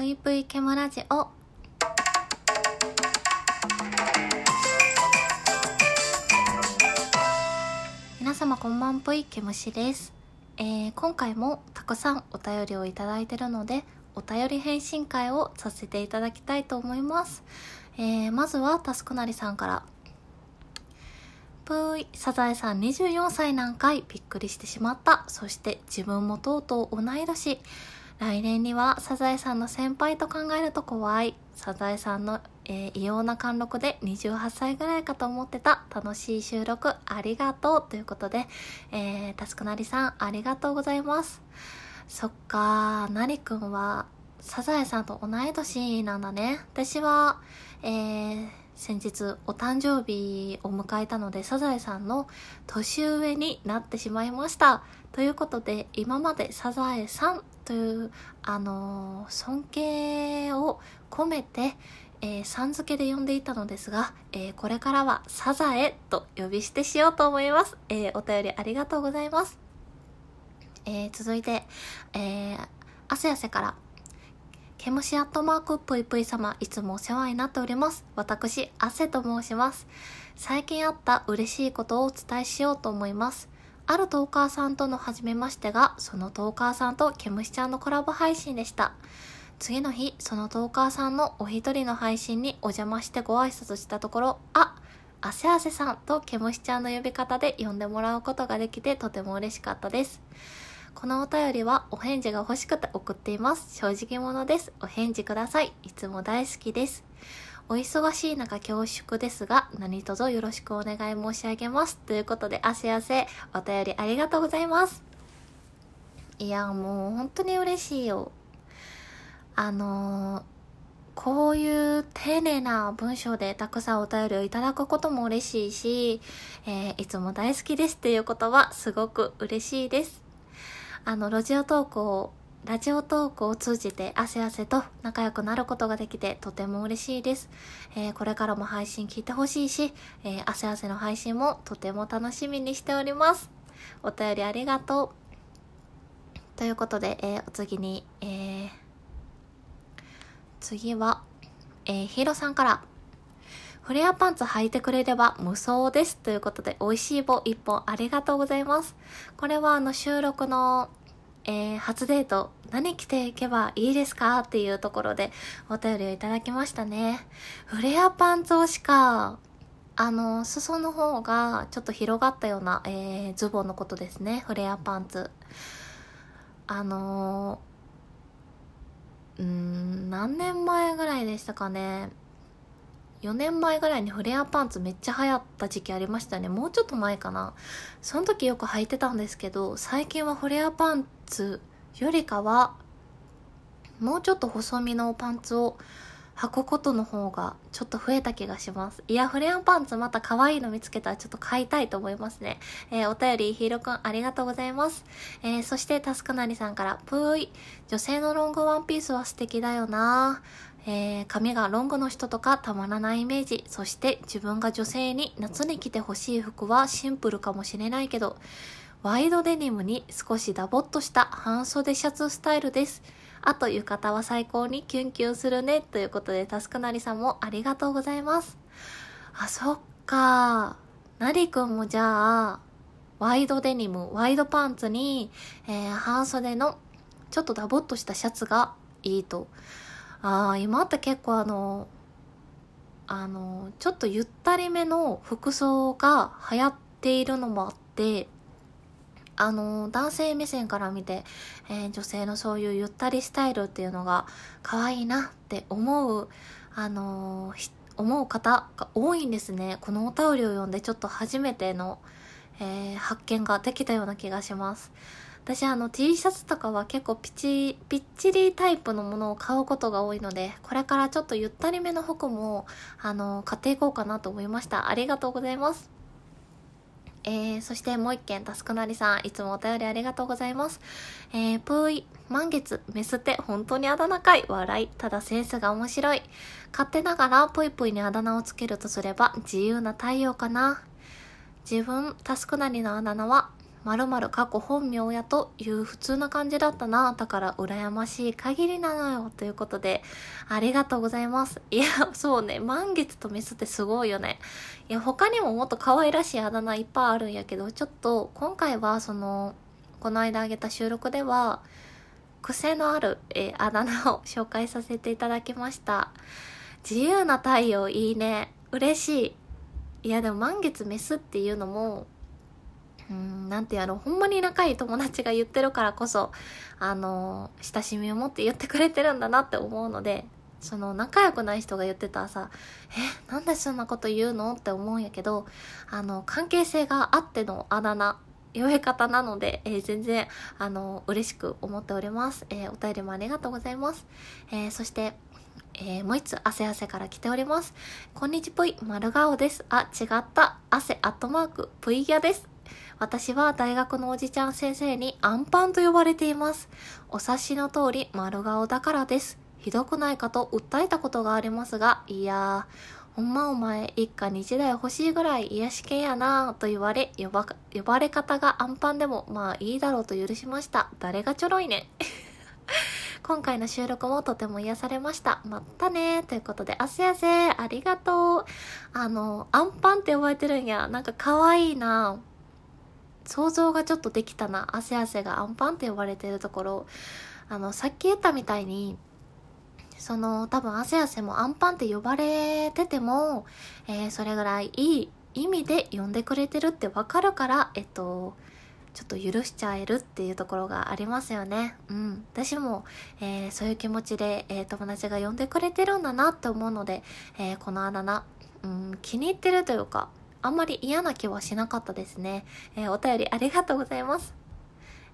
ぷいぷいケムラジオ。皆様こんばんぷいケムシです、えー、今回もたくさんお便りをいただいてるのでお便り返信会をさせていただきたいと思います、えー、まずはタスクなりさんから。ぷい、サザエさん24歳なんかい。びっくりしてしまった。そして自分もとうとう同い年。来年にはサザエさんの先輩と考えると怖い。サザエさんの、えー異様な貫禄で28歳ぐらいかと思ってた。楽しい収録ありがとう。ということで、えー、タスクなりさんありがとうございます。そっかー、なりくんはサザエさんと同い年なんだね。私は、えー、先日お誕生日を迎えたのでサザエさんの年上になってしまいました。ということで今までサザエさんという、あのー尊敬を込めて、えーさん付けで呼んでいたのですが、えーこれからはサザエと呼び捨てしようと思います。えーお便りありがとうございます。え続いて、えー、汗汗からケムシアットマークぷいぷい様、いつもお世話になっております。私、汗と申します。最近あった嬉しいことをお伝えしようと思います。あるトーカーさんとの初めましてが、そのトーカーさんとケムシちゃんのコラボ配信でした。次の日、そのトーカーさんのお一人の配信にお邪魔してご挨拶したところ、あ、汗汗さんとケムシちゃんの呼び方で呼んでもらうことができてとても嬉しかったです。このお便りはお返事が欲しくて送っています。正直者です。お返事ください。いつも大好きです。お忙しい中恐縮ですが、何卒よろしくお願い申し上げます。ということで、あせあせ、お便りありがとうございます。いや、もう本当に嬉しいよ。あのーこういう丁寧な文章でたくさんお便りをいただくことも嬉しいし、えーいつも大好きですっていうことはすごく嬉しいです。あの、ラジオトークを、ラジオトークを通じて汗汗と仲良くなることができてとても嬉しいです。えーこれからも配信聞いてほしいし、えー、汗汗の配信もとても楽しみにしております。お便りありがとう。ということで、えーお次に、えー次は、えーヒロさんから、フレアパンツ履いてくれれば無双です。ということで、美味しい棒1本ありがとうございます。これはあの収録の、えー初デート、何着ていけばいいですか？っていうところでお便りをいただきましたね。フレアパンツ推しか。あの、裾の方がちょっと広がったような、えーズボンのことですね。フレアパンツ。あのーうーん、何年前ぐらいでしたかね。4年前ぐらいにフレアパンツめっちゃ流行った時期ありましたね。もうちょっと前かな。その時よく履いてたんですけど、最近はフレアパンツよりかは、もうちょっと細身のパンツを履くことの方がちょっと増えた気がします。いや、フレアパンツまた可愛いの見つけたらちょっと買いたいと思いますね。えーお便り、ヒーローくんありがとうございます。えーそして、タスクなりさんから、ぷーい。女性のロングワンピースは素敵だよなえー髪がロングの人とかたまらないイメージ。そして自分が女性に夏に着てほしい服はシンプルかもしれないけど、ワイドデニムに少しダボっとした半袖シャツスタイルです。あと浴衣は最高にキュンキュンするね。ということで、タスクなりさんもありがとうございます。あ、そっか。なりくんもじゃあ、ワイドデニム、ワイドパンツに、えー半袖のちょっとダボっとしたシャツがいいと。ああ、今って結構あの、あの、ちょっとゆったりめの服装が流行っているのもあって、あの、男性目線から見て、えー女性のそういうゆったりスタイルっていうのが可愛いなって思う、あの思う方が多いんですね。このお便りを読んでちょっと初めての、えー発見ができたような気がします。私あの T シャツとかは結構ピチ、ぴっちりタイプのものを買うことが多いので、これからちょっとゆったりめの服も、あの、買っていこうかなと思いました。ありがとうございます。えー、そしてもう一件、タスクなりさん、いつもお便りありがとうございます。えー、ぷーい、満月、メスって本当にあだ名かい笑い。ただセンスが面白い。勝手ながらぷいぷいにあだ名をつけるとすれば、自由な太陽かな。自分、タスクなりのあだ名は、〇〇過去本名やという普通な感じだったな。だから羨ましい限りなのよ。ということで、ありがとうございます。いや、そうね、満月とメスってすごいよね。いや、他にももっと可愛らしいあだ名いっぱいあるんやけど、ちょっと今回はその、この間あげた収録では、癖のある、え、あだ名を紹介させていただきました。自由な太陽いいね。嬉しい。いやでも満月メスっていうのも、うん、なんていうの、ほんまに仲いい友達が言ってるからこそ、あの、親しみを持って言ってくれてるんだなって思うので、その仲良くない人が言ってたらさ、え、なんでそんなこと言うのって思うんやけど、あの、関係性があってのあだ名、呼び方なので、えー、全然、あの、嬉しく思っております。えー、お便りもありがとうございます。えー、そして、えー、もう一つ、汗汗から来ております。こんにちぷい、丸顔です。あ、違った。汗アットマーク、ぷいギャです。私は大学のおじちゃん先生にアンパンと呼ばれています。お察しの通り丸顔だからです。ひどくないかと訴えたことがありますが、いやー、ほんまお前一家に一台欲しいぐらい癒し系やなぁと言われ、呼ば、呼ばれ方がアンパンでもまあいいだろうと許しました。誰がちょろいね。今回の収録もとても癒されました。まったねということで、あせあせありがとう。あの、アンパンって呼ばれてるんや。なんか可愛いな想像がちょっとできたな。汗汗がアンパンって呼ばれてるところ。あの、さっき言ったみたいに、その、多分汗汗もアンパンって呼ばれてても、えー、それぐらいいい意味で呼んでくれてるってわかるから、えっと、ちょっと許しちゃえるっていうところがありますよね。うん。私も、えー、そういう気持ちで、えー、友達が呼んでくれてるんだなって思うので、えー、このあだ名、うん、気に入ってるというか、あんまり嫌な気はしなかったですね。えー、お便りありがとうございます。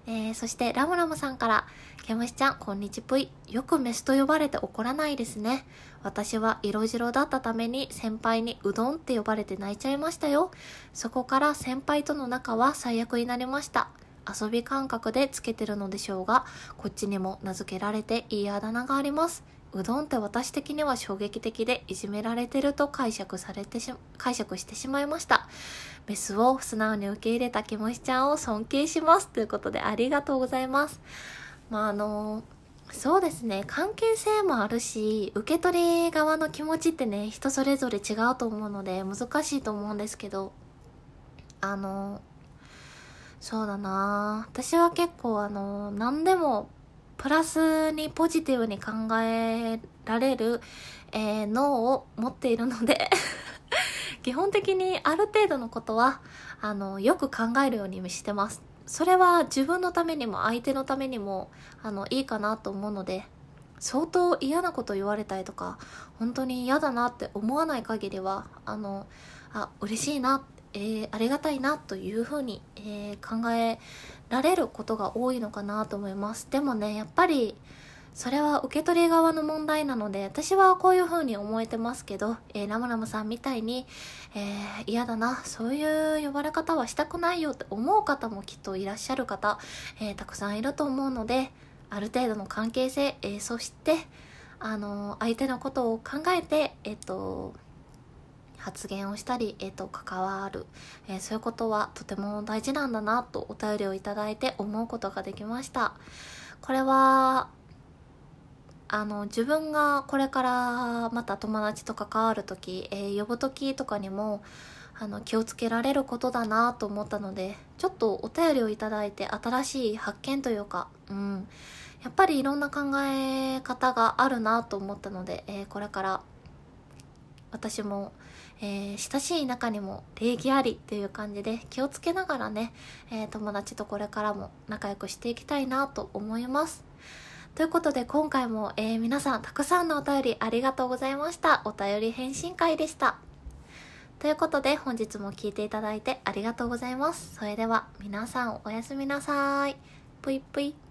えー、そしてラムラムさんから、ケムシちゃん、こんにちぷい。よくメスと呼ばれて怒らないですね。私は色白だったために先輩にうどんって呼ばれて泣いちゃいましたよ。そこから先輩との仲は最悪になりました。遊び感覚でつけてるのでしょうが、こっちにも名付けられていいあだ名があります。うどんって私的には衝撃的でいじめられてると解釈されてし、解釈してしまいました。メスを素直に受け入れたキモシちゃんを尊敬します。ということでありがとうございます。まああのそうですね。関係性もあるし、受け取り側の気持ちってね、人それぞれ違うと思うので難しいと思うんですけど、あの、そうだな私は結構あの、何でもプラスにポジティブに考えられる、えー、脳を持っているので 基本的にある程度のことは、あの、よく考えるようにしてます。それは自分のためにも相手のためにも、あの、いいかなと思うので、相当嫌なこと言われたりとか、本当に嫌だなって思わない限りは、あの、あ、嬉しいな、えー、ありがたいなというふうに、えー、考えられることが多いのかなと思います。でもね、やっぱり、それは受け取り側の問題なので、私はこういう風に思えてますけど、えー、ラムラムさんみたいに、えー、嫌だな、そういう呼ばれ方はしたくないよって思う方もきっといらっしゃる方、えー、たくさんいると思うので、ある程度の関係性、え、そして、あの相手のことを考えて、えっ、と、発言をしたり、えっ、ー、と、関わる、えー、そういうことはとても大事なんだなとお便りをいただいて思うことができました。これは、あの、自分がこれからまた友達と関わるとき、えー、呼ぶときとかにも、あの、気をつけられることだなと思ったので、ちょっとお便りをいただいて新しい発見というか、うん、やっぱりいろんな考え方があるなと思ったので、えー、これから私もえー、親しい中にも礼儀ありっていう感じで気をつけながらね、えー、友達とこれからも仲良くしていきたいなと思います。ということで今回も、えー、皆さんたくさんのお便りありがとうございました。お便り返信会でした。ということで本日も聴いていただいてありがとうございます。それでは皆さんおやすみなさい。ぷいぷい。